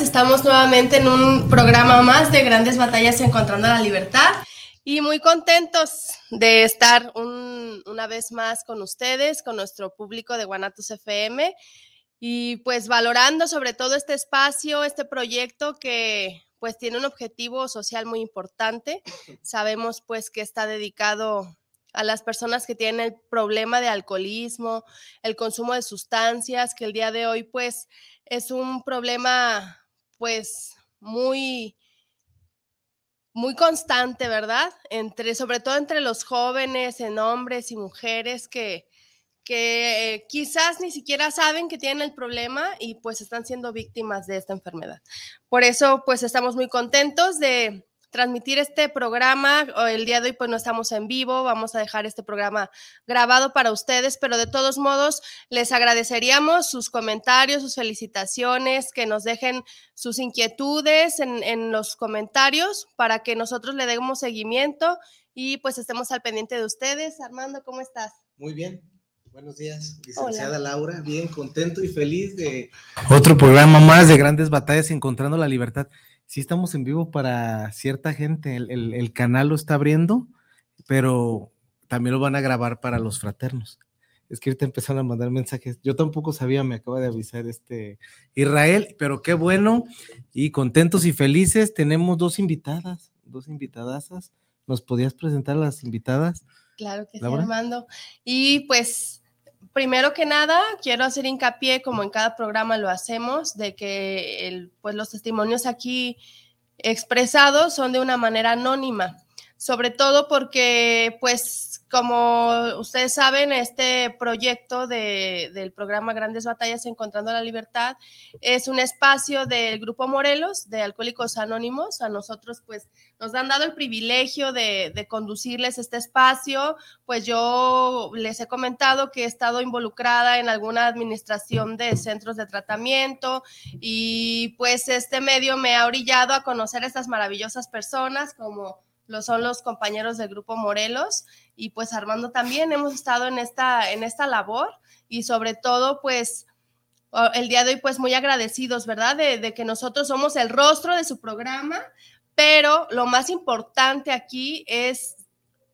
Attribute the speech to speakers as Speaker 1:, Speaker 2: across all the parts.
Speaker 1: Estamos nuevamente en un programa más de Grandes Batallas Encontrando la Libertad. Y muy contentos de estar una vez más con ustedes, con nuestro público de Guanatos FM y pues valorando sobre todo este espacio, este proyecto que pues tiene un objetivo social muy importante. Sabemos pues que está dedicado a las personas que tienen el problema de alcoholismo, el consumo de sustancias, que el día de hoy pues es un problema pues muy muy constante, ¿verdad? Entre sobre todo entre los jóvenes, en hombres y mujeres que que quizás ni siquiera saben que tienen el problema y pues están siendo víctimas de esta enfermedad. Por eso pues estamos muy contentos de transmitir este programa. El día de hoy pues no estamos en vivo, vamos a dejar este programa grabado para ustedes, pero de todos modos les agradeceríamos sus comentarios, sus felicitaciones, que nos dejen sus inquietudes en, en los comentarios para que nosotros le demos seguimiento y pues estemos al pendiente de ustedes. Armando, ¿cómo estás?
Speaker 2: Muy bien, Buenos días, licenciada Laura. Bien, contento y feliz de...
Speaker 3: Otro programa más de grandes batallas encontrando la libertad sí estamos en vivo para cierta gente, el, canal lo está abriendo, pero también lo van a grabar para los fraternos. Es que ahorita empezaron a mandar mensajes. Yo tampoco sabía, me acaba de avisar este Israel, pero qué bueno y contentos y felices. Tenemos dos invitadas, dos invitadasas. ¿Nos podías presentar a las invitadas?
Speaker 1: Claro que sí, Armando. Y pues primero que nada, quiero hacer hincapié, como en cada programa lo hacemos, de que pues los testimonios aquí expresados son de una manera anónima, sobre todo porque pues como ustedes saben, este proyecto del programa Grandes Batallas Encontrando la Libertad es un espacio del Grupo Morelos de Alcohólicos Anónimos. A nosotros, pues, nos han dado el privilegio de, de conducirles este espacio. Pues yo les he comentado que he estado involucrada en alguna administración de centros de tratamiento y pues este medio me ha orillado a conocer a estas maravillosas personas como lo son los compañeros del Grupo Morelos y pues Armando también hemos estado en esta, en esta labor y sobre todo pues el día de hoy pues muy agradecidos, ¿verdad? De, que nosotros somos el rostro de su programa, pero lo más importante aquí es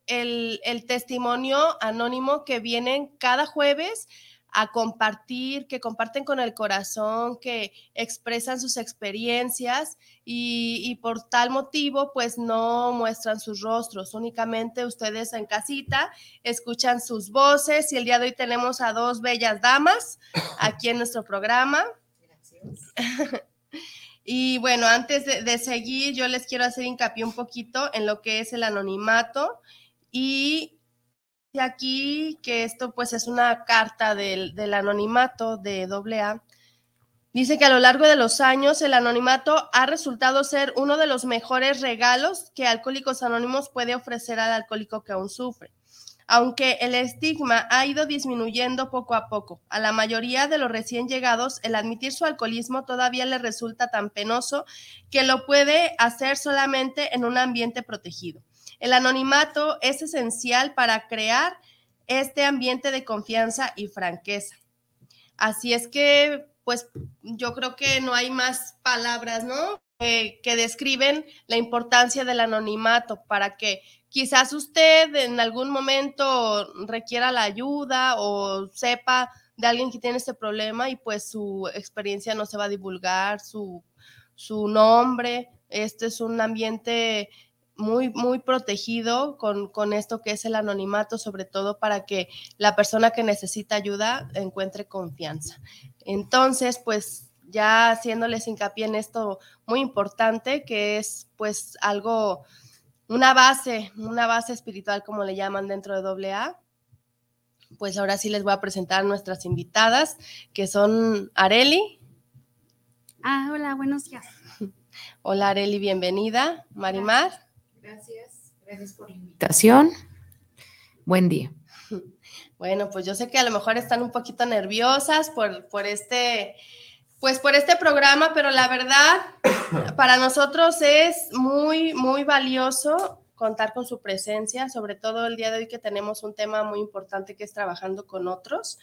Speaker 1: el, el testimonio anónimo que vienen cada jueves a compartir, que comparten con el corazón, que expresan sus experiencias y, por tal motivo pues no muestran sus rostros, únicamente ustedes en casita escuchan sus voces y el día de hoy tenemos a dos bellas damas aquí en nuestro programa. Gracias. Y bueno, antes de, de, seguir, yo les quiero hacer hincapié un poquito en lo que es el anonimato y aquí que esto pues es una carta del, anonimato de AA. Dice que a lo largo de los años el anonimato ha resultado ser uno de los mejores regalos que Alcohólicos Anónimos puede ofrecer al alcohólico que aún sufre. Aunque el estigma ha ido disminuyendo poco a poco, a la mayoría de los recién llegados el admitir su alcoholismo todavía le resulta tan penoso que lo puede hacer solamente en un ambiente protegido. El anonimato es esencial para crear este ambiente de confianza y franqueza. Así es que, pues yo creo que no hay más palabras, ¿no? que describen la importancia del anonimato para que quizás usted en algún momento requiera la ayuda o sepa de alguien que tiene este problema y pues su experiencia no se va a divulgar, su, su nombre. Este es un ambiente muy, muy protegido con, con, esto que es el anonimato, sobre todo para que la persona que necesita ayuda encuentre confianza. Entonces, pues ya haciéndoles hincapié en esto muy importante, que es pues algo una base, una base espiritual como le llaman dentro de AA. Pues ahora sí les voy a presentar a nuestras invitadas, que son Areli.
Speaker 4: Ah, hola, buenos días.
Speaker 1: Hola Areli, bienvenida. Marimar.
Speaker 5: Gracias, gracias por la invitación. Buen día.
Speaker 1: Bueno, pues yo sé que a lo mejor están un poquito nerviosas por, por este, pues por este programa, pero la verdad, para nosotros es muy, muy valioso contar con su presencia, sobre todo el día de hoy que tenemos un tema muy importante que es trabajando con otros.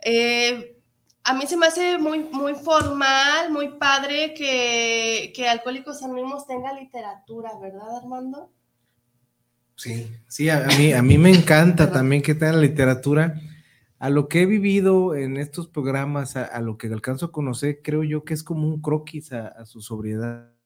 Speaker 1: Eh, a mí se me hace muy, muy formal, muy padre que, que Alcohólicos Anónimos tenga literatura, ¿verdad, Armando?
Speaker 3: Sí, sí, a, mí, a mí me encanta también que tenga literatura. A lo que he vivido en estos programas, a, lo que alcanzo a conocer, creo yo que es como un croquis a su sobriedad.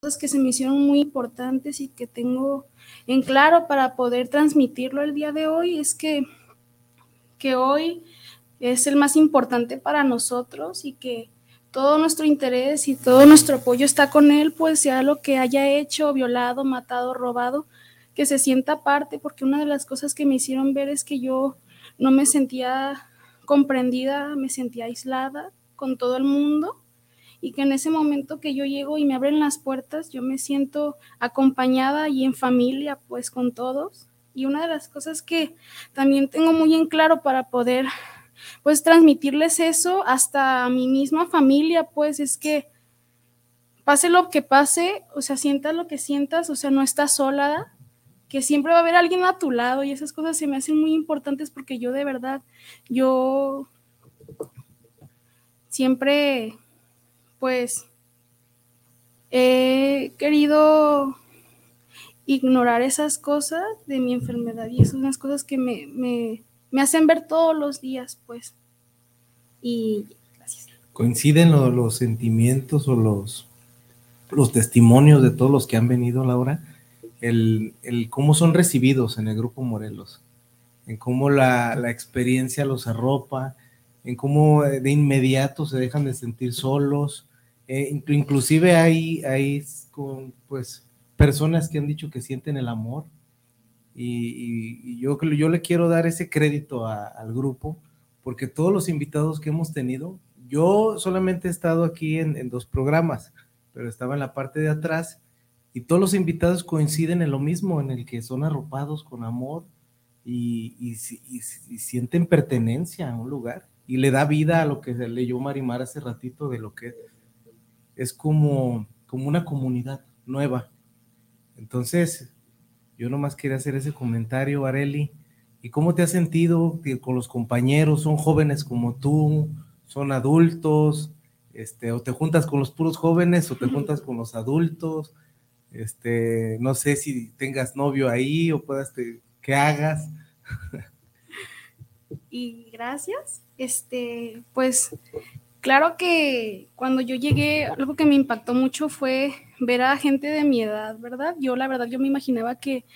Speaker 4: Cosas que se me hicieron muy importantes y que tengo en claro para poder transmitirlo el día de hoy es que, que hoy es el más importante para nosotros y que todo nuestro interés y todo nuestro apoyo está con él, pues sea lo que haya hecho, violado, matado, robado, que se sienta parte, porque una de las cosas que me hicieron ver es que yo no me sentía comprendida, me sentía aislada con todo el mundo y que en ese momento que yo llego y me abren las puertas, yo me siento acompañada y en familia, pues con todos. Y una de las cosas que también tengo muy en claro para poder, pues transmitirles eso hasta a mi misma familia, pues es que pase lo que pase, o sea, sientas lo que sientas, o sea, no estás sola, que siempre va a haber alguien a tu lado y esas cosas se me hacen muy importantes porque yo de verdad, yo siempre pues he querido ignorar esas cosas de mi enfermedad y esas son las cosas que me, me, me hacen ver todos los días, pues. Y gracias.
Speaker 3: ¿Coinciden los, sentimientos o los, los testimonios de todos los que han venido, Laura? El, el cómo son recibidos en el Grupo Morelos, en cómo la, la experiencia los arropa, en cómo de inmediato se dejan de sentir solos, eh, inclusive hay, hay con, pues, personas que han dicho que sienten el amor y, yo, yo le quiero dar ese crédito al grupo porque todos los invitados que hemos tenido, yo solamente he estado aquí en, dos programas, pero estaba en la parte de atrás y todos los invitados coinciden en lo mismo, en el que son arropados con amor y, y, sienten pertenencia a un lugar y le da vida a lo que leyó Marimar hace ratito de lo que es como, como una comunidad nueva. Entonces, yo nomás quería hacer ese comentario, Areli. ¿Y cómo te has sentido con los compañeros? ¿Son jóvenes como tú? ¿Son adultos? Este, o te juntas con los puros jóvenes o te juntas con los adultos. Este, no sé si tengas novio ahí o puedas que hagas.
Speaker 4: Y gracias. Este, pues Claro que cuando yo llegué, algo que me impactó mucho fue ver a gente de mi edad, ¿verdad? Yo la verdad yo me imaginaba que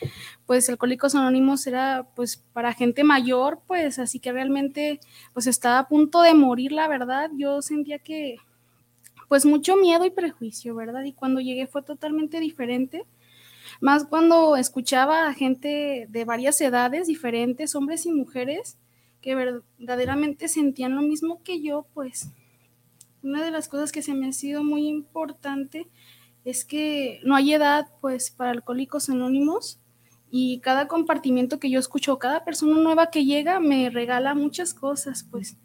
Speaker 4: pues Alcohólicos Anónimos era pues para gente mayor, pues así que realmente pues estaba a punto de morir, la verdad. Yo sentía que pues mucho miedo y prejuicio, ¿verdad? Y cuando llegué fue totalmente diferente. Más cuando escuchaba a gente de varias edades diferentes, hombres y mujeres, que verdaderamente sentían lo mismo que yo, pues una de las cosas que se me ha sido muy importante es que no hay edad pues para alcohólicos anónimos y cada compartimiento que yo escucho, cada persona nueva que llega me regala muchas cosas, pues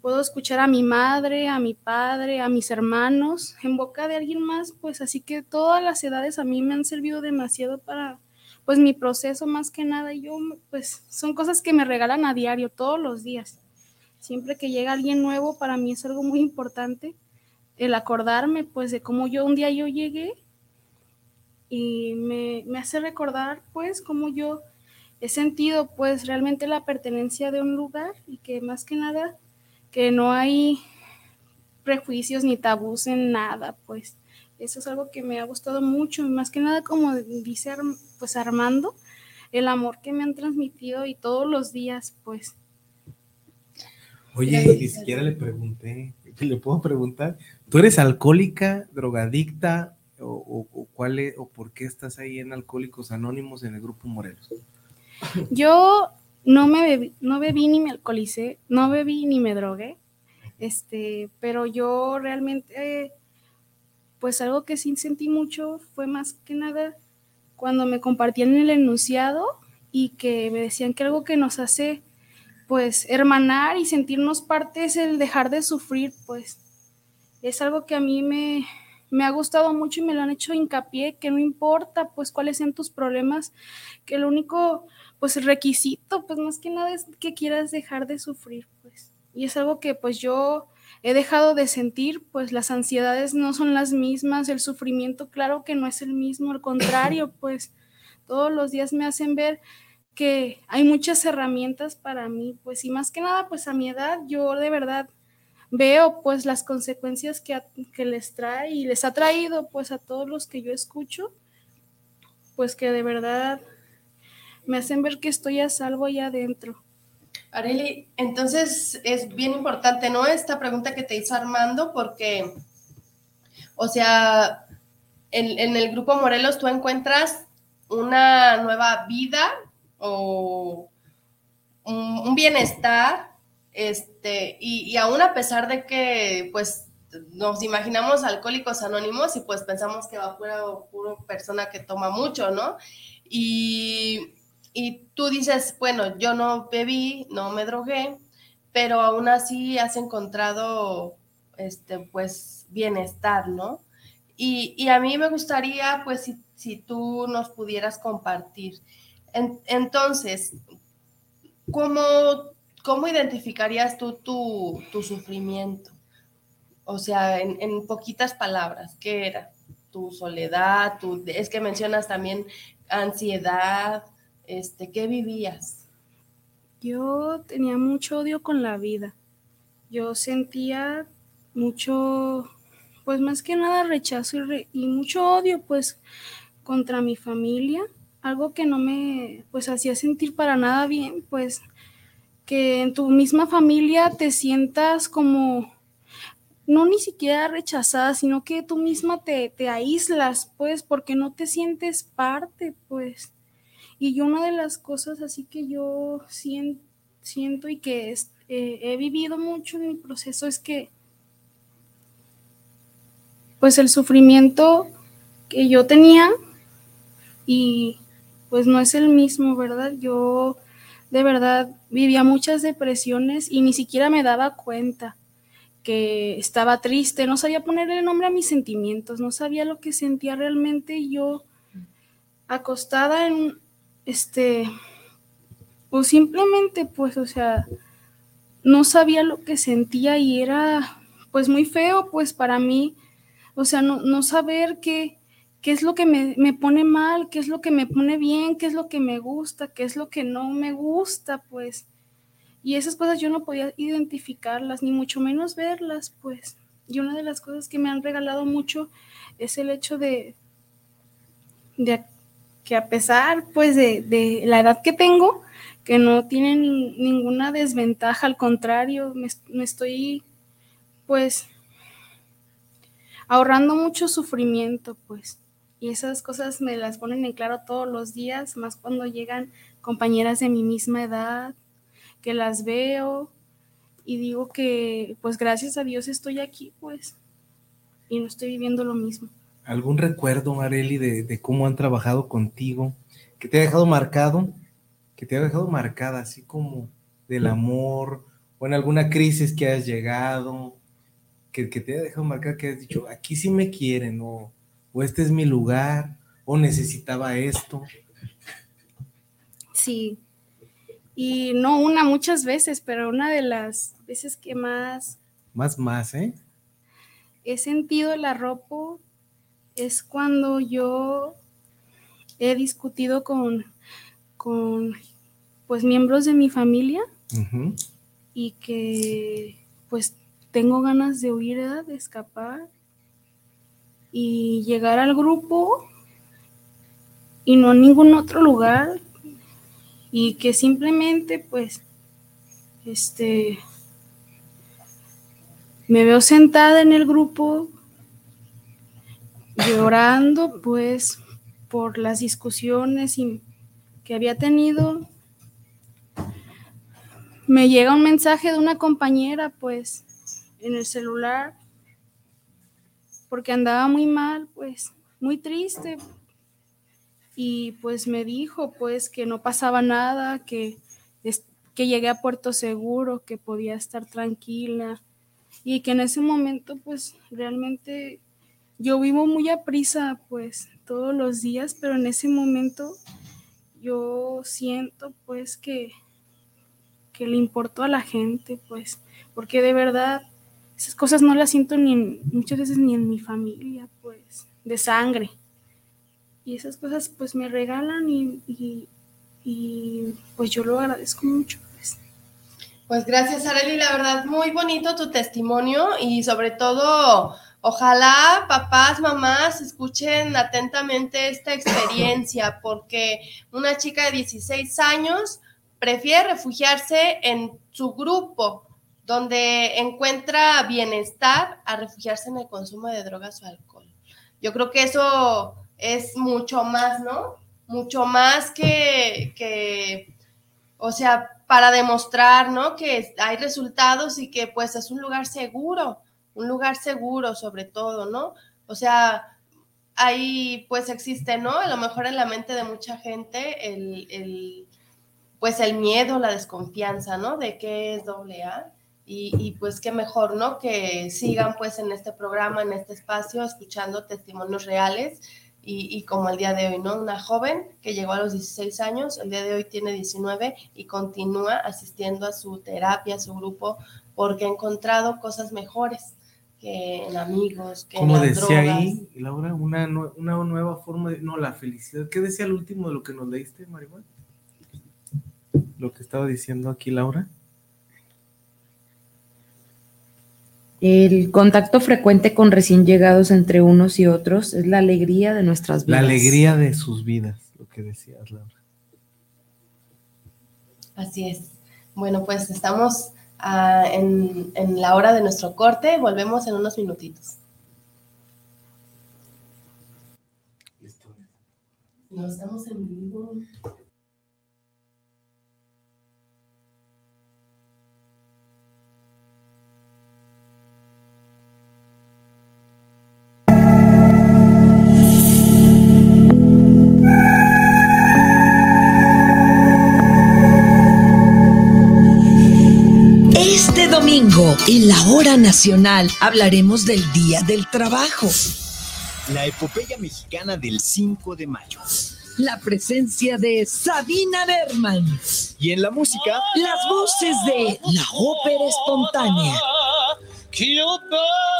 Speaker 4: puedo escuchar a mi madre, a mi padre, a mis hermanos en boca de alguien más, pues así que todas las edades a mí me han servido demasiado para pues mi proceso más que nada, yo pues son cosas que me regalan a diario, todos los días. Siempre que llega alguien nuevo, para mí es algo muy importante el acordarme pues de cómo yo un día yo llegué y me, me hace recordar pues cómo yo he sentido pues realmente la pertenencia de un lugar y que más que nada que no hay prejuicios ni tabús en nada pues. Eso es algo que me ha gustado mucho y más que nada como dice pues Armando el amor que me han transmitido y todos los días pues
Speaker 3: Oye, ni siquiera le pregunté, ¿le puedo preguntar? ¿Tú eres alcohólica, drogadicta o, cuál o por qué estás ahí en Alcohólicos Anónimos en el Grupo Morelos?
Speaker 4: Yo no me bebí, no bebí ni me alcoholicé, no bebí ni me drogué, este, pero yo realmente, pues algo que sí sentí mucho fue más que nada cuando me compartían el enunciado y que me decían que algo que nos hace pues hermanar y sentirnos parte es el dejar de sufrir, pues es algo que a mí me, me ha gustado mucho y me lo han hecho hincapié, que no importa pues cuáles sean tus problemas, que el único pues requisito pues más que nada es que quieras dejar de sufrir, pues. Y es algo que pues yo he dejado de sentir, pues las ansiedades no son las mismas, el sufrimiento claro que no es el mismo, al contrario, pues todos los días me hacen ver que hay muchas herramientas para mí, pues y más que nada, pues a mi edad yo de verdad veo pues las consecuencias que, que les trae y les ha traído pues a todos los que yo escucho, pues que de verdad me hacen ver que estoy a salvo allá adentro.
Speaker 1: Areli, entonces es bien importante, ¿no? Esta pregunta que te hizo Armando, porque, o sea, en, el grupo Morelos tú encuentras una nueva vida o un, bienestar, este, y, aún a pesar de que, pues, nos imaginamos alcohólicos anónimos y pues pensamos que va pura, pura persona que toma mucho, ¿no? Y y tú dices, bueno, yo no bebí, no me drogué, pero aún así has encontrado, este, pues, bienestar, ¿no? Y, a mí me gustaría, pues, si, tú nos pudieras compartir. Entonces, ¿cómo, ¿cómo identificarías tú tu, sufrimiento? O sea, en, en, poquitas palabras, ¿qué era? Tu soledad, tu, es que mencionas también ansiedad, este, ¿qué vivías?
Speaker 4: Yo tenía mucho odio con la vida. Yo sentía mucho, pues más que nada rechazo y, mucho odio, pues, contra mi familia. Algo que no me, pues, hacía sentir para nada bien, pues, que en tu misma familia te sientas como no ni siquiera rechazada, sino que tú misma te, te, aíslas, pues, porque no te sientes parte, pues. Y una de las cosas así que yo siento, y que eh, he vivido mucho en mi proceso es que pues el sufrimiento que yo tenía y pues no es el mismo, ¿verdad? Yo de verdad vivía muchas depresiones y ni siquiera me daba cuenta que estaba triste, no sabía ponerle nombre a mis sentimientos, no sabía lo que sentía realmente. Yo acostada en, este, o simplemente, pues, o sea, no sabía lo que sentía y era, pues, muy feo, pues, para mí, o sea, no, saber qué, qué es lo que me, me, pone mal, qué es lo que me pone bien, qué es lo que me gusta, qué es lo que no me gusta, pues. Y esas cosas yo no podía identificarlas, ni mucho menos verlas, pues. Y una de las cosas que me han regalado mucho es el hecho de, de que a pesar pues de, la edad que tengo, que no tiene ninguna desventaja, al contrario, me, estoy pues ahorrando mucho sufrimiento pues. Y esas cosas me las ponen en claro todos los días, más cuando llegan compañeras de mi misma edad, que las veo y digo que pues gracias a Dios estoy aquí pues y no estoy viviendo lo mismo.
Speaker 3: Algún recuerdo, Mareli, de, cómo han trabajado contigo, que te ha dejado marcado, que te ha dejado marcada, así como del amor, o en alguna crisis que has llegado, que, te ha dejado marcada, que has dicho, aquí sí me quieren, o, o este es mi lugar, o necesitaba esto.
Speaker 4: Sí, y no una muchas veces, pero una de las veces que más...
Speaker 3: Más, más, ¿eh?
Speaker 4: He sentido el arropo es cuando yo he discutido con, con pues miembros de mi familia y que pues tengo ganas de huir, de escapar y llegar al grupo y no a ningún otro lugar y que simplemente pues este me veo sentada en el grupo llorando pues por las discusiones que había tenido. Me llega un mensaje de una compañera pues en el celular porque andaba muy mal, pues muy triste. Y pues me dijo pues que no pasaba nada, que, que llegué a Puerto Seguro, que podía estar tranquila y que en ese momento pues realmente yo vivo muy a prisa, pues, todos los días, pero en ese momento yo siento, pues, que, que le importo a la gente, pues, porque de verdad esas cosas no las siento ni muchas veces ni en mi familia, pues, de sangre. Y esas cosas, pues, me regalan y, y, pues yo lo agradezco mucho. Pues.
Speaker 1: Pues gracias, Areli. La verdad, muy bonito tu testimonio y sobre todo, ojalá papás, mamás escuchen atentamente esta experiencia porque una chica de 16 años prefiere refugiarse en su grupo donde encuentra bienestar a refugiarse en el consumo de drogas o alcohol. Yo creo que eso es mucho más, ¿no? Mucho más que, que o sea, para demostrar, ¿no? Que hay resultados y que pues es un lugar seguro, un lugar seguro sobre todo, ¿no? O sea, ahí pues existe, ¿no? A lo mejor en la mente de mucha gente el, el pues el miedo, la desconfianza, ¿no? De qué es doble A. Y, y, pues qué mejor, ¿no? Que sigan pues en este programa, en este espacio, escuchando testimonios reales y, como el día de hoy, ¿no? Una joven que llegó a los 16 años, el día de hoy tiene 19 y continúa asistiendo a su terapia, a su grupo, porque ha encontrado cosas mejores que en amigos, que
Speaker 3: Como decía ahí, Laura, una, una nueva forma de, no, la felicidad. ¿Qué decía el último de lo que nos leíste, Maribel? Lo que estaba diciendo aquí Laura.
Speaker 5: El contacto frecuente con recién llegados entre unos y otros es la alegría de nuestras vidas.
Speaker 3: La alegría de sus vidas, lo que decías, Laura.
Speaker 1: Así es. Bueno, pues estamos uh, en, en la hora de nuestro corte. Volvemos en unos minutitos. No estamos en vivo.
Speaker 6: Domingo, en la hora nacional, hablaremos del Día del Trabajo.
Speaker 7: La epopeya mexicana del 5 de mayo.
Speaker 6: La presencia de Sabina Berman.
Speaker 7: Y en la música,
Speaker 6: las voces de la ópera espontánea.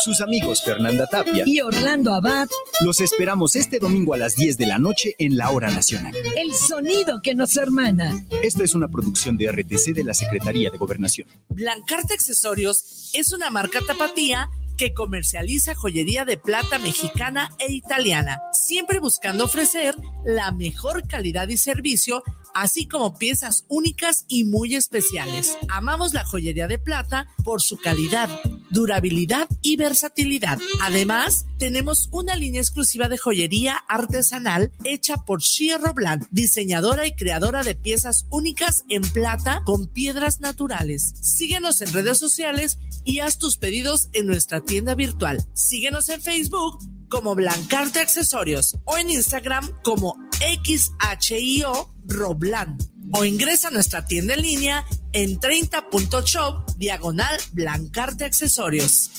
Speaker 7: Sus amigos Fernanda Tapia
Speaker 6: y Orlando Abad
Speaker 7: los esperamos este domingo a las 10 de la noche en la Hora Nacional.
Speaker 6: El sonido que nos hermana.
Speaker 7: Esta es una producción de RTC de la Secretaría de Gobernación.
Speaker 8: Blancarte Accesorios es una marca tapatía que comercializa joyería de plata mexicana e italiana, siempre buscando ofrecer la mejor calidad y servicio, así como piezas únicas y muy especiales. Amamos la joyería de plata por su calidad, durabilidad y versatilidad. Además, tenemos una línea exclusiva de joyería artesanal hecha por Shia Robland, diseñadora y creadora de piezas únicas en plata con piedras naturales. Síguenos en redes sociales y haz tus pedidos en nuestra tienda virtual. Síguenos en Facebook como Blancarte Accesorios o en Instagram como XHIO Robland o ingresa a nuestra tienda en línea en 30.shop diagonal Blancarte Accesorios.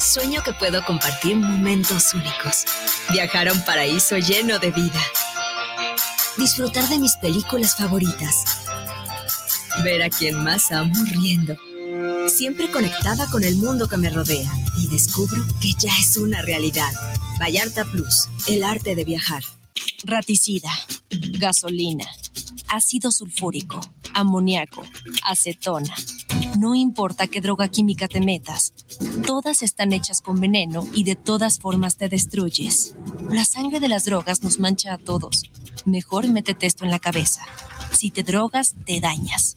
Speaker 9: Sueño que puedo compartir momentos únicos. Viajar a un paraíso lleno de vida. Disfrutar de mis películas favoritas. Ver a quien más amo riendo siempre conectada con el mundo que me rodea y descubro que ya es una realidad. Vallarta Plus, el arte de viajar.
Speaker 10: Raticida, gasolina, ácido sulfúrico, amoníaco, acetona. No importa qué droga química te metas, todas están hechas con veneno y de todas formas te destruyes. La sangre de las drogas nos mancha a todos. Mejor métete esto en la cabeza. Si te drogas, te dañas.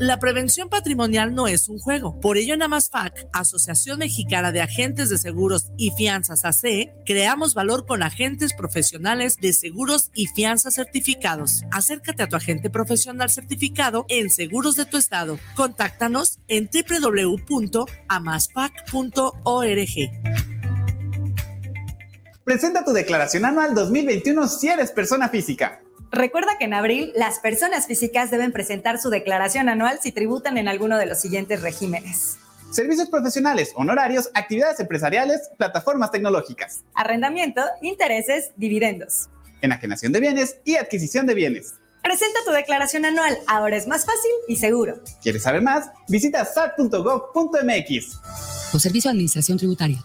Speaker 8: La prevención patrimonial no es un juego. Por ello, en Amasfac, Asociación Mexicana de Agentes de Seguros y Fianzas AC, creamos valor con agentes profesionales de seguros y fianzas certificados. Acércate a tu agente profesional certificado en Seguros de tu Estado. Contáctanos en www.amasfac.org.
Speaker 11: Presenta tu declaración anual 2021 si eres persona física.
Speaker 12: Recuerda que en abril las personas físicas deben presentar su declaración anual si tributan en alguno de los siguientes regímenes.
Speaker 11: Servicios profesionales, honorarios, actividades empresariales, plataformas tecnológicas.
Speaker 12: Arrendamiento, intereses, dividendos.
Speaker 11: Enajenación de bienes y adquisición de bienes.
Speaker 12: Presenta tu declaración anual, ahora es más fácil y seguro.
Speaker 11: ¿Quieres saber más? Visita sar.gov.mx.
Speaker 13: O Servicio de Administración Tributaria.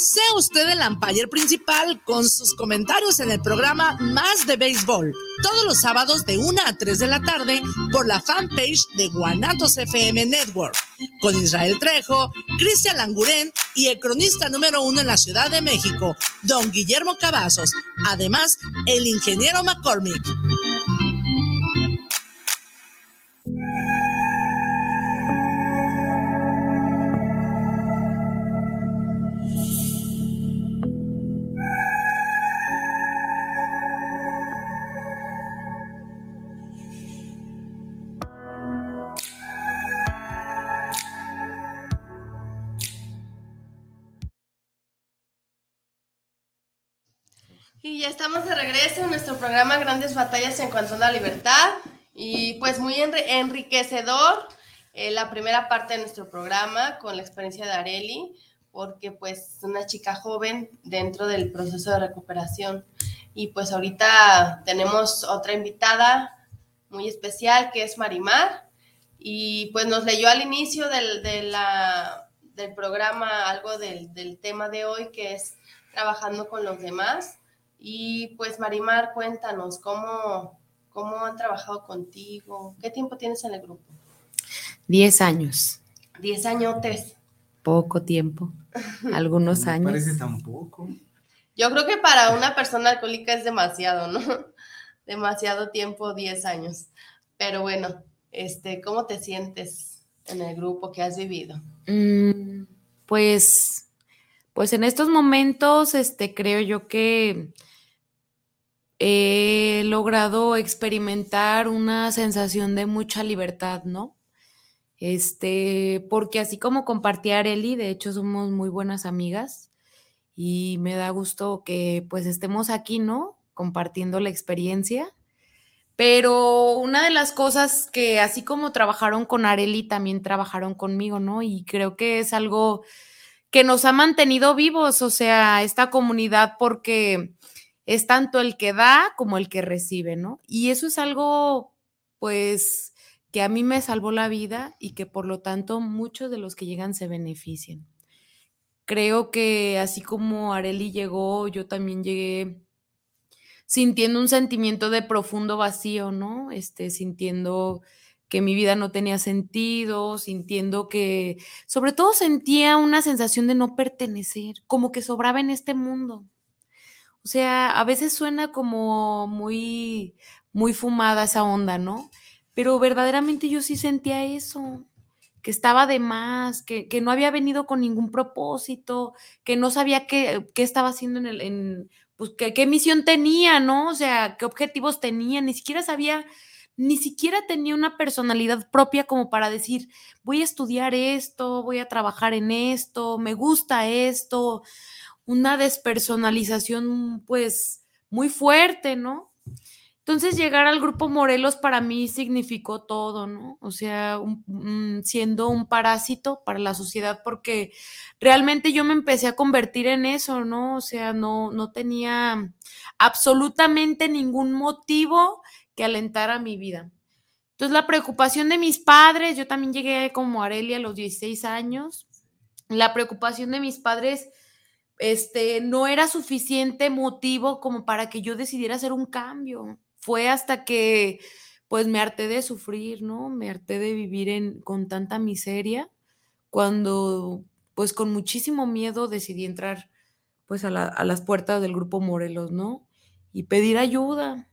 Speaker 8: Sea usted el umpire principal con sus comentarios en el programa Más de Béisbol, todos los sábados de 1 a 3 de la tarde por la fanpage de Guanatos FM Network, con Israel Trejo, Cristian Langurén y el cronista número uno en la Ciudad de México, don Guillermo Cavazos, además el ingeniero McCormick.
Speaker 1: Y estamos de regreso en nuestro programa Grandes Batallas en cuanto a la libertad. Y pues muy enriquecedor eh, la primera parte de nuestro programa con la experiencia de Areli, porque pues es una chica joven dentro del proceso de recuperación. Y pues ahorita tenemos otra invitada muy especial que es Marimar. Y pues nos leyó al inicio del, del programa algo del, del tema de hoy, que es trabajando con los demás. Y pues Marimar, cuéntanos cómo, cómo han trabajado contigo, qué tiempo tienes en el grupo.
Speaker 5: Diez años.
Speaker 1: Diez añotes.
Speaker 5: Poco tiempo, algunos
Speaker 3: No
Speaker 5: años.
Speaker 3: parece tampoco.
Speaker 1: Yo creo que para una persona alcohólica es demasiado, ¿no? Demasiado tiempo, diez años. Pero bueno, este, ¿cómo te sientes en el grupo que has vivido?
Speaker 5: Mm, pues, pues en estos momentos, este, creo yo que he logrado experimentar una sensación de mucha libertad, ¿no? Este, porque así como compartí a Areli, de hecho somos muy buenas amigas y me da gusto que pues estemos aquí, ¿no? Compartiendo la experiencia. Pero una de las cosas que así como trabajaron con Areli, también trabajaron conmigo, ¿no? Y creo que es algo que nos ha mantenido vivos, o sea, esta comunidad, porque es tanto el que da como el que recibe, ¿no? Y eso es algo, pues, que a mí me salvó la vida y que por lo tanto muchos de los que llegan se benefician. Creo que así como Areli llegó, yo también llegué sintiendo un sentimiento de profundo vacío, ¿no? Este, sintiendo que mi vida no tenía sentido, sintiendo que, sobre todo sentía una sensación de no pertenecer, como que sobraba en este mundo. O sea, a veces suena como muy, muy fumada esa onda, ¿no? Pero verdaderamente yo sí sentía eso, que estaba de más, que, que no había venido con ningún propósito, que no sabía qué, qué estaba haciendo en el, en, pues, qué, qué misión tenía, ¿no? O sea, qué objetivos tenía, ni siquiera sabía, ni siquiera tenía una personalidad propia como para decir, voy a estudiar esto, voy a trabajar en esto, me gusta esto, una despersonalización pues muy fuerte, ¿no? Entonces llegar al grupo Morelos para mí significó todo, ¿no? O sea, siendo un parásito para la sociedad porque realmente yo me empecé a convertir en eso, ¿no? O sea, no, no tenía absolutamente ningún motivo que alentara mi vida. Entonces la preocupación de mis padres, yo también llegué como Arelia a los 16 años, la preocupación de mis padres este, no era suficiente motivo como para que yo decidiera hacer un cambio. Fue hasta que, pues, me harté de sufrir, ¿no? Me harté de vivir en, con tanta miseria, cuando, pues, con muchísimo miedo decidí entrar, pues, a, a las puertas del grupo Morelos, ¿no? Y pedir ayuda.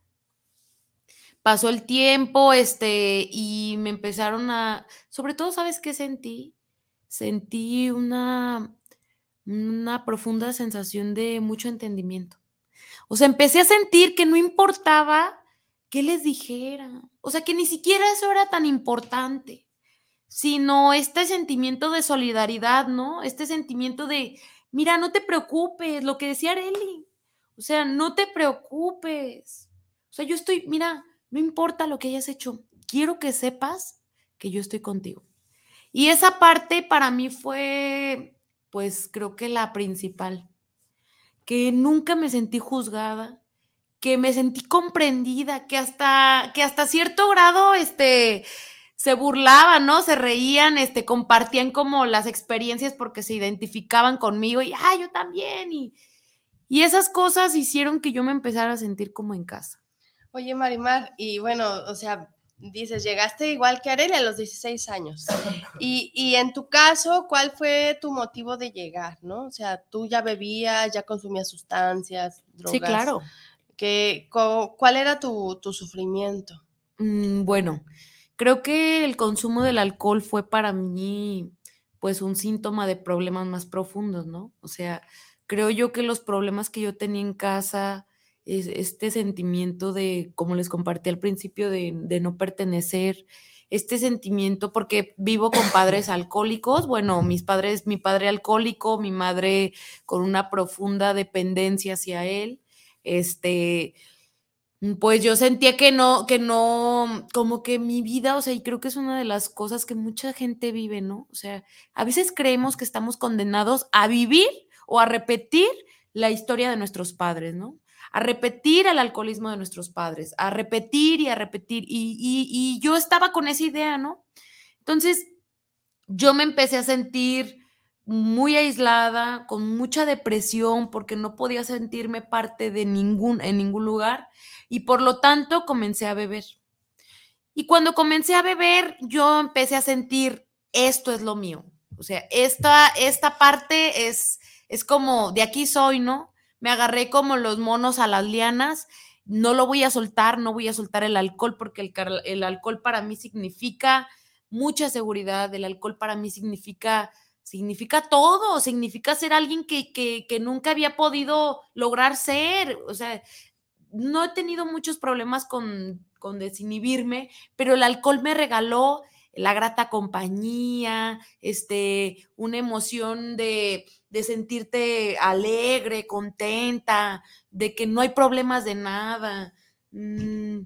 Speaker 5: Pasó el tiempo, este, y me empezaron a, sobre todo, ¿sabes qué sentí? Sentí una, una profunda sensación de mucho entendimiento. O sea, empecé a sentir que no importaba qué les dijera. O sea, que ni siquiera eso era tan importante, sino este sentimiento de solidaridad, ¿no? Este sentimiento de, mira, no te preocupes, lo que decía Areli. O sea, no te preocupes. O sea, yo estoy, mira, no importa lo que hayas hecho, quiero que sepas que yo estoy contigo. Y esa parte para mí fue, pues creo que la principal, que nunca me sentí juzgada, que me sentí comprendida, que hasta, que hasta cierto grado, este, se burlaban, ¿no? Se reían, este, compartían como las experiencias porque se identificaban conmigo y, ah, yo también. Y, y esas cosas hicieron que yo me empezara a sentir como en casa.
Speaker 1: Oye, Marimar, y bueno, o sea, dices, llegaste igual que Arely a los 16 años. Y, y, en tu caso, ¿cuál fue tu motivo de llegar, no? O sea, tú ya bebías, ya consumías sustancias, drogas.
Speaker 5: Sí, claro.
Speaker 1: ¿Qué, ¿Cuál era tu, tu sufrimiento?
Speaker 5: Mm, bueno, creo que el consumo del alcohol fue para mí, pues, un síntoma de problemas más profundos, ¿no? O sea, creo yo que los problemas que yo tenía en casa, este sentimiento de, como les compartí al principio, de, no pertenecer, este sentimiento, porque vivo con padres alcohólicos, bueno, mis padres, mi padre alcohólico, mi madre con una profunda dependencia hacia él, este, pues yo sentía que no, que no, como que mi vida, o sea, y creo que es una de las cosas que mucha gente vive, ¿no? O sea, a veces creemos que estamos condenados a vivir o a repetir la historia de nuestros padres, ¿no? A repetir el alcoholismo de nuestros padres, a repetir y a repetir. Y, yo estaba con esa idea, ¿no? Entonces, yo me empecé a sentir muy aislada, con mucha depresión, porque no podía sentirme parte de ningún, en ningún lugar, y por lo tanto comencé a beber. Y cuando comencé a beber, yo empecé a sentir, esto es lo mío. O sea, esta, esta parte es, es como, de aquí soy, ¿no? Me agarré como los monos a las lianas, no lo voy a soltar, no voy a soltar el alcohol porque el, alcohol para mí significa mucha seguridad, el alcohol para mí significa significa todo, significa ser alguien que, que, nunca había podido lograr ser. O sea, no he tenido muchos problemas con, con desinhibirme, pero el alcohol me regaló la grata compañía, este, una emoción de, de sentirte alegre, contenta, de que no hay problemas de nada. Mm,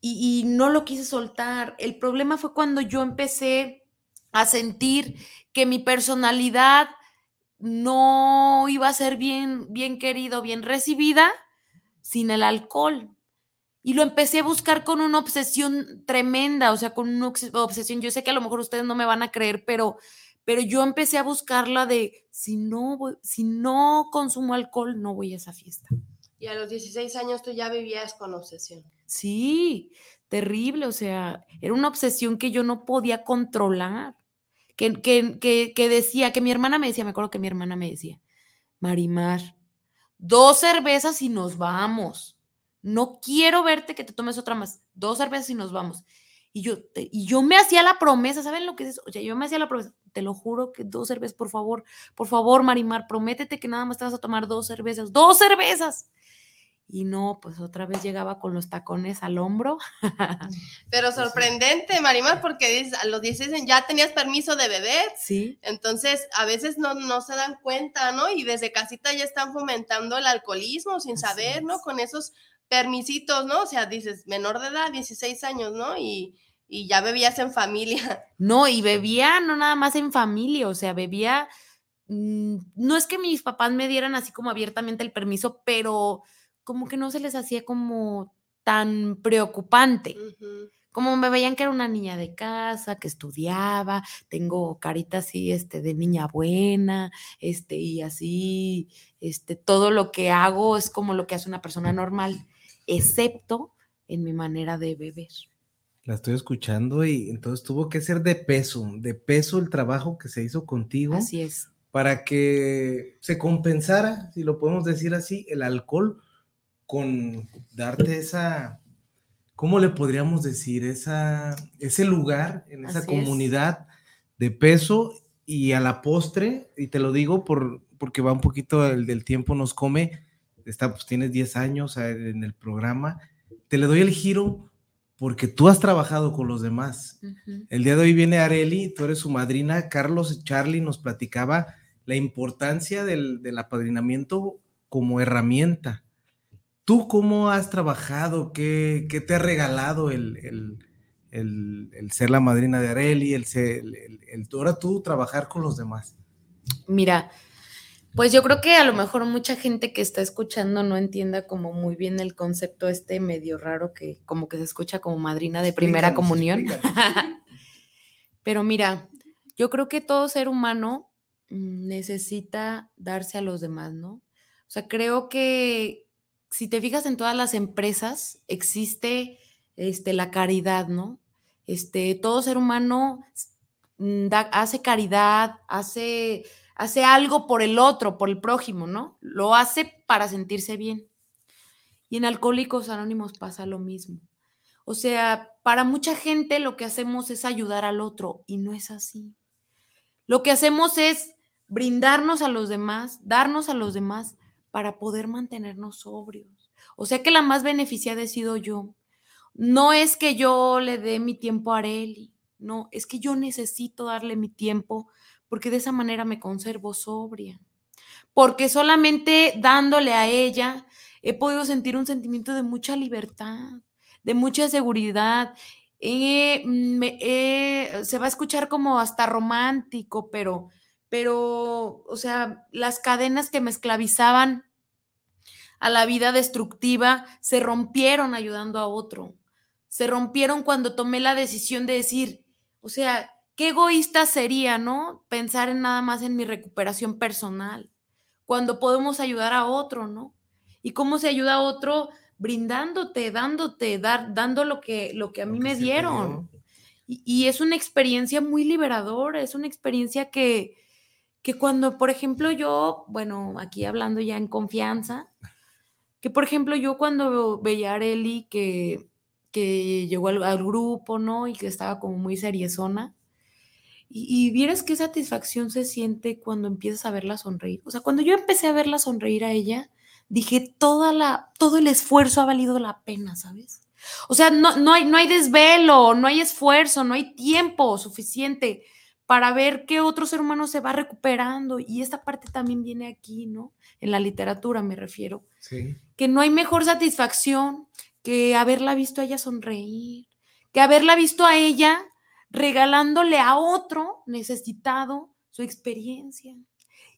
Speaker 5: y, no lo quise soltar. El problema fue cuando yo empecé a sentir que mi personalidad no iba a ser bien, bien querido, bien recibida sin el alcohol. Y lo empecé a buscar con una obsesión tremenda, o sea, con una obsesión. Yo sé que a lo mejor ustedes no me van a creer, pero pero yo empecé a buscarla de si no, si no consumo alcohol, no voy a esa fiesta.
Speaker 1: Y a los 16 años tú ya vivías con obsesión.
Speaker 5: Sí, terrible, o sea, era una obsesión que yo no podía controlar, que, que, que decía, que mi hermana me decía, me acuerdo que mi hermana me decía, Marimar, dos cervezas y nos vamos. No quiero verte que te tomes otra más. Dos cervezas y nos vamos. Y yo, y yo me hacía la promesa, ¿saben lo que es eso? O sea, yo me hacía la promesa, te lo juro que dos cervezas, por favor, por favor, Marimar, prométete que nada más te vas a tomar dos cervezas, dos cervezas. Y no, pues otra vez llegaba con los tacones al hombro.
Speaker 1: Pero sorprendente, Marimar, porque a los 16 ya tenías permiso de beber.
Speaker 5: Sí.
Speaker 1: Entonces, a veces no, no se dan cuenta, ¿no? Y desde casita ya están fomentando el alcoholismo sin saber, ¿no? Con esos permisitos, ¿no? O sea, dices, menor de edad, 16 años, ¿no? Y, ya bebías en familia.
Speaker 5: No, y bebía no nada más en familia, o sea, bebía, mm, no es que mis papás me dieran así como abiertamente el permiso, pero como que no se les hacía como tan preocupante. Como me veían que era una niña de casa, que estudiaba, tengo carita así, este, de niña buena, este, y así, este, todo lo que hago es como lo que hace una persona normal excepto en mi manera de beber.
Speaker 3: La estoy escuchando y entonces tuvo que ser de peso, de peso el trabajo que se hizo contigo.
Speaker 5: Así es.
Speaker 3: Para que se compensara, si lo podemos decir así, el alcohol con darte esa, ¿cómo le podríamos decir? Esa, ese lugar en esa comunidad de peso y a la postre, y te lo digo por, porque va un poquito el del tiempo, nos come, está, pues tienes 10 años en el programa, te le doy el giro porque tú has trabajado con los demás. El día de hoy viene Areli, tú eres su madrina, Carlos Charlie nos platicaba la importancia del, del apadrinamiento como herramienta. ¿Tú cómo has trabajado? ¿Qué, te ha regalado el, ser la madrina de Areli? El, el, ahora tú trabajar con los demás.
Speaker 5: Mira, pues yo creo que a lo mejor mucha gente que está escuchando no entienda como muy bien el concepto este medio raro que como que se escucha como madrina de primera comunión. Pero mira, yo creo que todo ser humano mm, necesita darse a los demás, ¿no? O sea, creo que si te fijas en todas las empresas existe este, la caridad, ¿no? Este, todo ser humano mm, hace caridad, hace hace algo por el otro, por el prójimo, ¿no? Lo hace para sentirse bien. Y en Alcohólicos Anónimos pasa lo mismo. O sea, para mucha gente lo que hacemos es ayudar al otro y no es así. Lo que hacemos es brindarnos a los demás, darnos a los demás para poder mantenernos sobrios. O sea que la más beneficiada he sido yo. No es que yo le dé mi tiempo a Areli, no, es que yo necesito darle mi tiempo porque de esa manera me conservo sobria. Porque solamente dándole a ella he podido sentir un sentimiento de mucha libertad, de mucha seguridad. Mm, se va a escuchar como hasta romántico, pero, pero, o sea, las cadenas que me esclavizaban a la vida destructiva se rompieron ayudando a otro. Se rompieron cuando tomé la decisión de decir, o sea, qué egoísta sería, ¿no? Pensar en nada más en mi recuperación personal, cuando podemos ayudar a otro, ¿no? ¿Y cómo se ayuda a otro? Brindándote, dándote, dar, dando lo que, lo que a mí me dieron. Y, es una experiencia muy liberadora, es una experiencia que, que cuando, por ejemplo, yo, bueno, aquí hablando ya en confianza, que por ejemplo yo cuando veía a Areli que, que llegó al, al, grupo, ¿no? Y que estaba como muy seriezona, y, vieras qué satisfacción se siente cuando empiezas a verla sonreír. O sea, cuando yo empecé a verla sonreír a ella, dije, toda la, todo el esfuerzo ha valido la pena, ¿sabes? O sea, no, no, hay, no hay desvelo, no hay esfuerzo, no hay tiempo suficiente para ver qué otro ser humano se va recuperando. Y esta parte también viene aquí, ¿no? En la literatura me refiero. Sí. Que no hay mejor satisfacción que haberla visto a ella sonreír, que haberla visto a ella regalándole a otro necesitado su experiencia.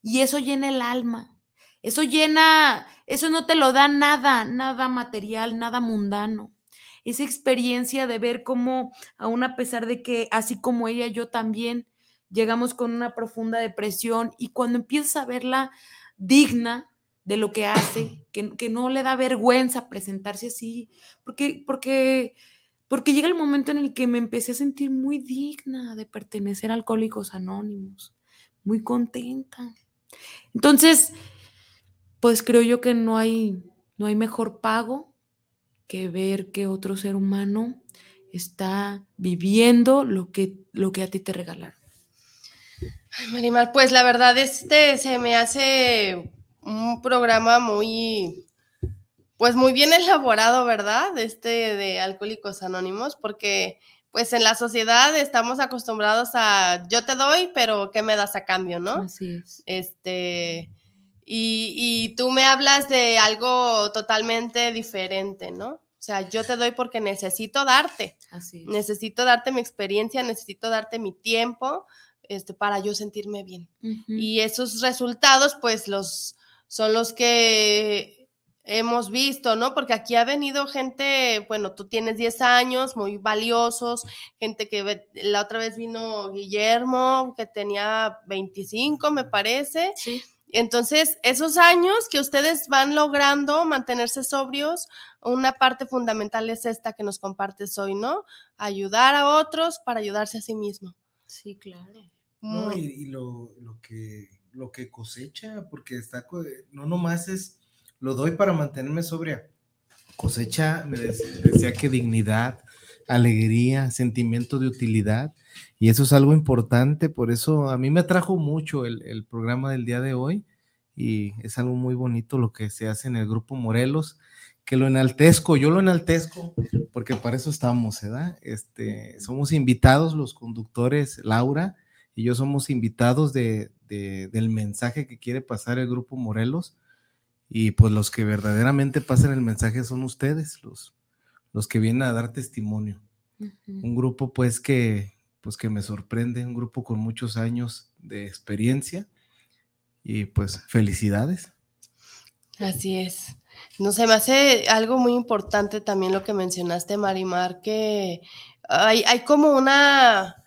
Speaker 5: Y eso llena el alma. Eso llena, eso no te lo da nada, nada material, nada mundano. Esa experiencia de ver cómo, aún a pesar de que, así como ella, yo también llegamos con una profunda depresión y cuando empiezas a verla digna de lo que hace, que, que no le da vergüenza presentarse así, porque, porque porque llega el momento en el que me empecé a sentir muy digna de pertenecer a Alcohólicos Anónimos, muy contenta. Entonces, pues creo yo que no hay, no hay mejor pago que ver que otro ser humano está viviendo lo que, lo que a ti te regalaron.
Speaker 1: Ay, Marimar, pues la verdad este se me hace un programa muy pues muy bien elaborado, ¿verdad? Este de Alcohólicos Anónimos, porque pues en la sociedad estamos acostumbrados a yo te doy, pero ¿qué me das a cambio, no?
Speaker 5: Así es.
Speaker 1: Este, y, y tú me hablas de algo totalmente diferente, ¿no? O sea, yo te doy porque necesito darte.
Speaker 5: Así es.
Speaker 1: Necesito darte mi experiencia, necesito darte mi tiempo este, para yo sentirme bien. Y esos resultados, pues, los son los que hemos visto, ¿no? Porque aquí ha venido gente, bueno, tú tienes 10 años, muy valiosos, gente que la otra vez vino Guillermo, que tenía 25, me parece.
Speaker 5: Sí.
Speaker 1: Entonces, esos años que ustedes van logrando mantenerse sobrios, una parte fundamental es esta que nos compartes hoy, ¿no? Ayudar a otros para ayudarse a sí mismo.
Speaker 5: Sí, claro.
Speaker 3: No, y, lo, que, lo que cosecha, porque está, no nomás es lo doy para mantenerme sobria. Cosecha, me decía que dignidad, alegría, sentimiento de utilidad, y eso es algo importante, por eso a mí me atrajo mucho el, programa del día de hoy, y es algo muy bonito lo que se hace en el grupo Morelos, que lo enaltezco, yo lo enaltezco, porque para eso estamos, ¿verdad? Este, somos invitados los conductores, Laura y yo somos invitados de, del mensaje que quiere pasar el grupo Morelos Y pues los que verdaderamente pasan el mensaje son ustedes, los, los que vienen a dar testimonio. Un grupo pues que, pues que me sorprende, un grupo con muchos años de experiencia y pues felicidades.
Speaker 1: Así es. No se me hace algo muy importante también lo que mencionaste, Marimar, que hay, hay como una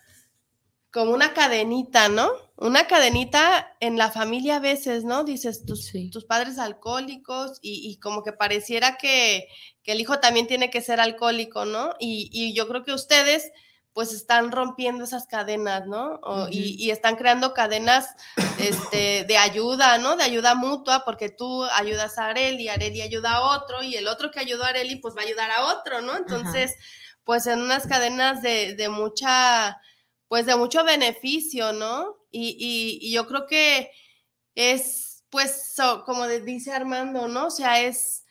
Speaker 1: como una cadenita, ¿no? Una cadenita en la familia a veces, ¿no? Dices, tus, tus padres alcohólicos y, como que pareciera que, el hijo también tiene que ser alcohólico, ¿no? Y, yo creo que ustedes pues están rompiendo esas cadenas, ¿no? y, están creando cadenas este, de ayuda, ¿no? De ayuda mutua, porque tú ayudas a Areli, Areli ayuda a otro, y el otro que ayudó a Areli, pues va a ayudar a otro, ¿no? Entonces, pues en unas cadenas de, de mucha pues de mucho beneficio, ¿no? Y, yo creo que es, pues, como dice Armando, ¿no? O sea, es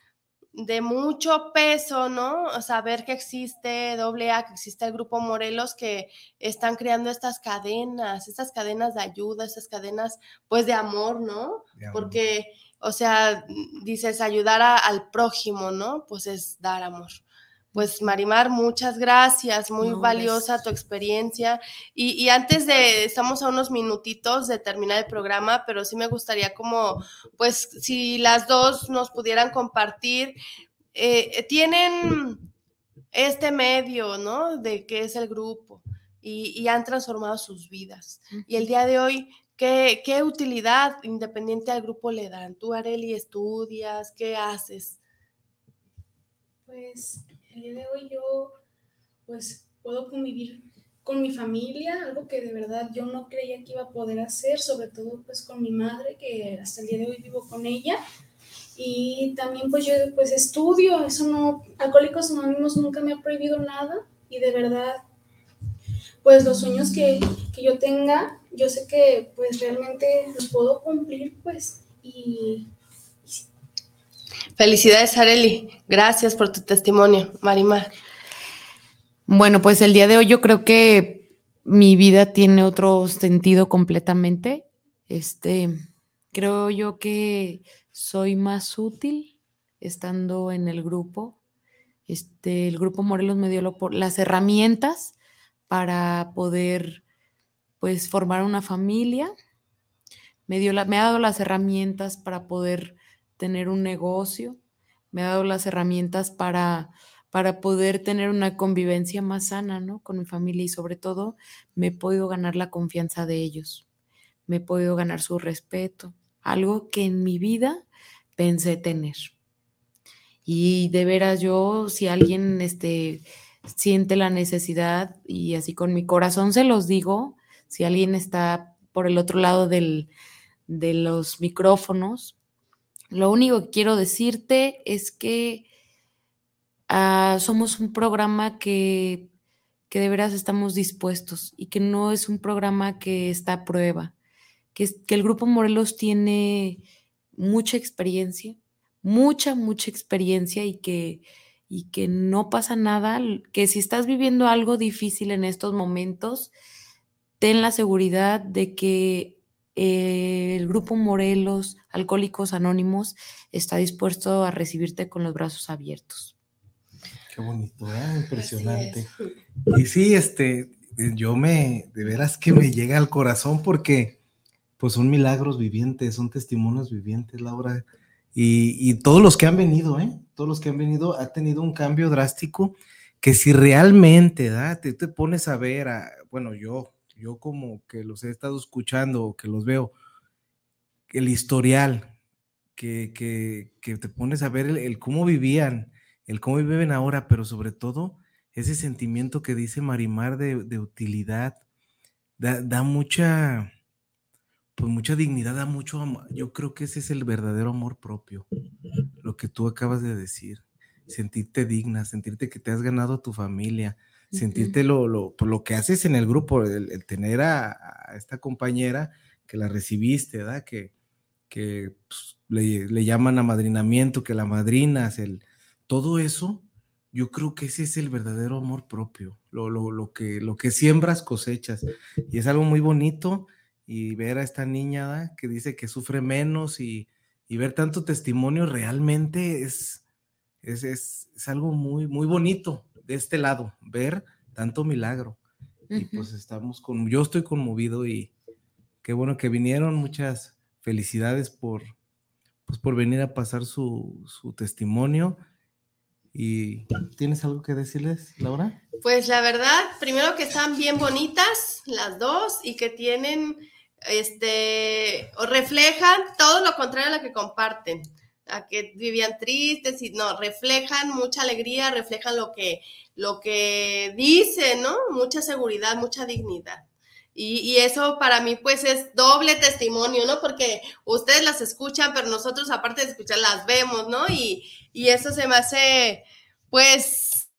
Speaker 1: de mucho peso, ¿no? Saber que existe doble A, que existe el Grupo Morelos, que están creando estas cadenas, estas cadenas de ayuda, estas cadenas, pues, de amor, ¿no? Porque, o sea, dices, ayudar al prójimo, ¿no? Pues es dar amor. Pues Marimar, muchas gracias, muy valiosa tu experiencia. Y, antes de, estamos a unos minutitos de terminar el programa, pero sí me gustaría como, pues si las dos nos pudieran compartir, eh, tienen este medio, ¿no? De qué es el grupo y, han transformado sus vidas. Y el día de hoy, ¿qué, ¿qué utilidad independiente al grupo le dan? Tú, Areli, estudias, ¿qué haces?
Speaker 4: Pues el día de hoy yo pues puedo convivir con mi familia, algo que de verdad yo no creía que iba a poder hacer, sobre todo pues con mi madre, que hasta el día de hoy vivo con ella. Y también pues yo pues estudio, eso no, Alcohólicos Anónimos nunca me ha prohibido nada y de verdad pues los sueños que, que yo tenga, yo sé que pues realmente los puedo cumplir pues y
Speaker 1: Felicidades, Areli. Gracias por tu testimonio, Marimar.
Speaker 5: Bueno, pues el día de hoy yo creo que mi vida tiene otro sentido completamente. Este, creo yo que soy más útil estando en el grupo. Este, el grupo Morelos me dio las herramientas para poder pues formar una familia. Me dio me ha dado las herramientas para poder tener un negocio, me ha dado las herramientas para, para poder tener una convivencia más sana, ¿no? Con mi familia y sobre todo me he podido ganar la confianza de ellos, me he podido ganar su respeto, algo que en mi vida pensé tener. Y de veras yo, si alguien este, siente la necesidad y así con mi corazón se los digo, si alguien está por el otro lado del, de los micrófonos, lo único que quiero decirte es que ah, somos un programa que, que de veras estamos dispuestos y que no es un programa que está a prueba, que, que el Grupo Morelos tiene mucha experiencia, mucha, mucha experiencia y que, y que no pasa nada, que si estás viviendo algo difícil en estos momentos, ten la seguridad de que eh, el grupo Morelos, Alcohólicos Anónimos, está dispuesto a recibirte con los brazos abiertos.
Speaker 3: Qué bonito, ¿eh? impresionante. Y sí, este, yo me, de veras que me llega al corazón porque pues son milagros vivientes, son testimonios vivientes, Laura. Y, todos los que han venido, ¿eh? Todos los que han venido, ha tenido un cambio drástico que si realmente, ¿da? Te, te pones a ver, bueno, yo yo como que los he estado escuchando que los veo, el historial, que, te pones a ver el, cómo vivían, el cómo viven ahora, pero sobre todo ese sentimiento que dice Marimar de, utilidad, da, mucha, pues mucha dignidad, da mucho amor. Yo creo que ese es el verdadero amor propio, lo que tú acabas de decir, sentirte digna, sentirte que te has ganado tu familia, sentirte lo, lo, por lo que haces en el grupo, el, tener a, esta compañera que la recibiste, ¿verdad? Que, que pues, le, le, llaman amadrinamiento, que la madrinas, el, todo eso, yo creo que ese es el verdadero amor propio, lo, lo, lo, que, lo que siembras cosechas. Y es algo muy bonito y ver a esta niña que dice que sufre menos y, y ver tanto testimonio realmente es, es, es, es, algo muy, muy bonito de este lado, ver tanto milagro. Y pues estamos con, yo estoy conmovido y qué bueno que vinieron, muchas felicidades por, pues por venir a pasar su, su testimonio. ¿Y tienes algo que decirles, Laura?
Speaker 1: Pues la verdad, primero que están bien bonitas las dos y que tienen este, o reflejan todo lo contrario a lo que comparten, a que vivían tristes y no, reflejan mucha alegría, reflejan lo que, lo que dicen, ¿no? Mucha seguridad, mucha dignidad. Y, y, eso para mí pues es doble testimonio, ¿no? Porque ustedes las escuchan, pero nosotros aparte de escuchar las vemos, ¿no? Y, y eso se me hace pues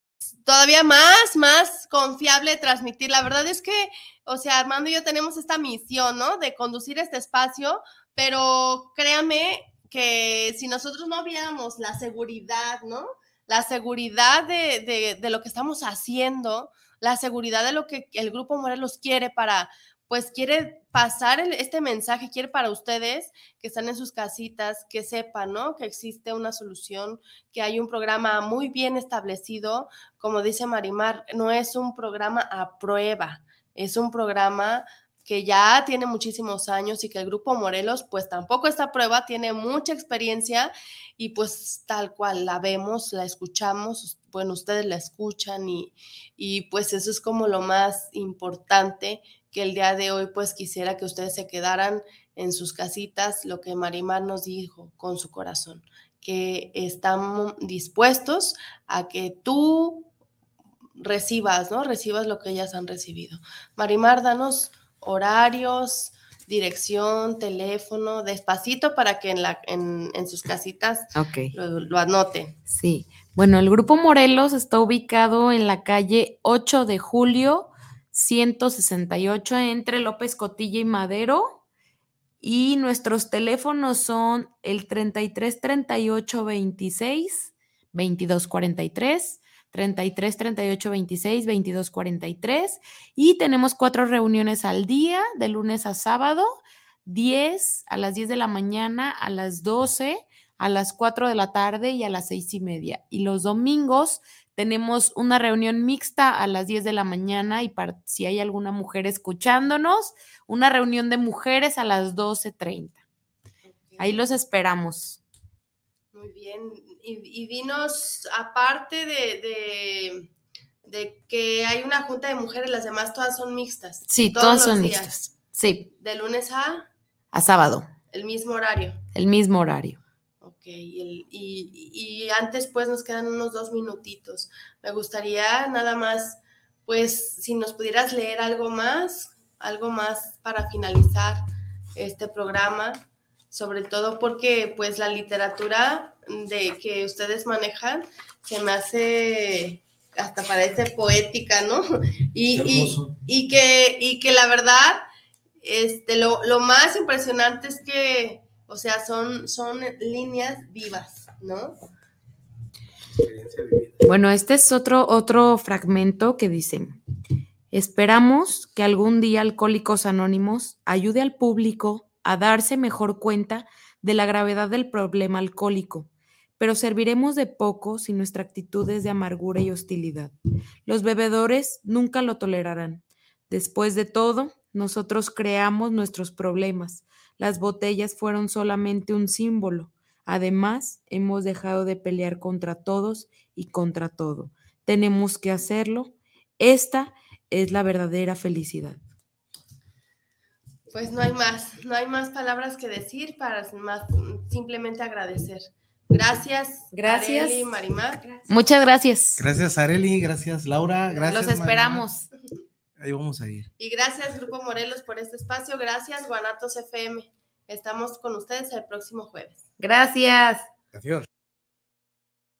Speaker 1: todavía más, más confiable transmitir. La verdad es que o sea, Armando y yo tenemos esta misión, ¿no? De conducir este espacio, pero créame que si nosotros no viéramos la seguridad, ¿no? La seguridad de, de, lo que estamos haciendo, la seguridad de lo que el Grupo Morelos quiere para, pues quiere pasar este mensaje, quiere para ustedes que están en sus casitas, que sepan, ¿no? Que existe una solución, que hay un programa muy bien establecido, como dice Marimar, no es un programa a prueba, es un programa que ya tiene muchísimos años y que el Grupo Morelos pues tampoco esta prueba, tiene mucha experiencia y pues tal cual la vemos, la escuchamos, bueno, ustedes la escuchan y, y pues eso es como lo más importante que el día de hoy pues quisiera que ustedes se quedaran en sus casitas, lo que Marimar nos dijo con su corazón, que están dispuestos a que tú recibas, ¿no? Recibas lo que ellas han recibido. Marimar, danos horarios, dirección, teléfono, despacito para que en, la, en, sus casitas lo, lo, anoten.
Speaker 5: Sí, bueno, el Grupo Morelos está ubicado en la calle 8 de julio, 168, entre López Cotilla y Madero. Y nuestros teléfonos son el 33 38 26 22 43 33 38 26 22 43 y tenemos cuatro reuniones al día de lunes a sábado 10 a las 10 de la mañana a las 12 a las 4 de la tarde y a las 6 y media y los domingos tenemos una reunión mixta a las 10 de la mañana y si hay alguna mujer escuchándonos, una reunión de mujeres a las 12.30. Ahí los esperamos.
Speaker 1: Muy bien, y, dinos, aparte de, de, que hay una junta de mujeres, las demás todas son mixtas.
Speaker 5: Sí, todas son mixtas. Sí.
Speaker 1: De lunes a...
Speaker 5: A sábado.
Speaker 1: El mismo horario.
Speaker 5: El mismo horario.
Speaker 1: Ok, y, y, antes pues nos quedan unos dos minutitos. Me gustaría nada más, pues, si nos pudieras leer algo más, algo más para finalizar este programa, sobre todo porque pues la literatura de que ustedes manejan se me hace hasta parece poética, ¿no? Y, y, que, y que la verdad, este, lo, lo, más impresionante es que, o sea, son, son líneas vivas, ¿no?
Speaker 5: Bueno, este es otro, otro fragmento que dice, esperamos que algún día Alcohólicos Anónimos ayude al público a darse mejor cuenta de la gravedad del problema alcohólico pero serviremos de poco si nuestra actitud es de amargura y hostilidad. Los bebedores nunca lo tolerarán. Después de todo, nosotros creamos nuestros problemas. Las botellas fueron solamente un símbolo. Además, hemos dejado de pelear contra todos y contra todo. Tenemos que hacerlo. Esta es la verdadera felicidad.
Speaker 1: Pues no hay más, no hay más palabras que decir para simplemente agradecer. Gracias.
Speaker 5: Gracias.
Speaker 1: Areli, Marimar.
Speaker 5: Muchas gracias.
Speaker 3: Gracias, Areli. Gracias, Laura. Gracias.
Speaker 5: Los esperamos.
Speaker 3: Ahí vamos a ir.
Speaker 1: Y gracias, Grupo Morelos, por este espacio. Gracias, Guanatos FM. Estamos con ustedes el próximo jueves.
Speaker 5: Gracias.
Speaker 3: Gracias.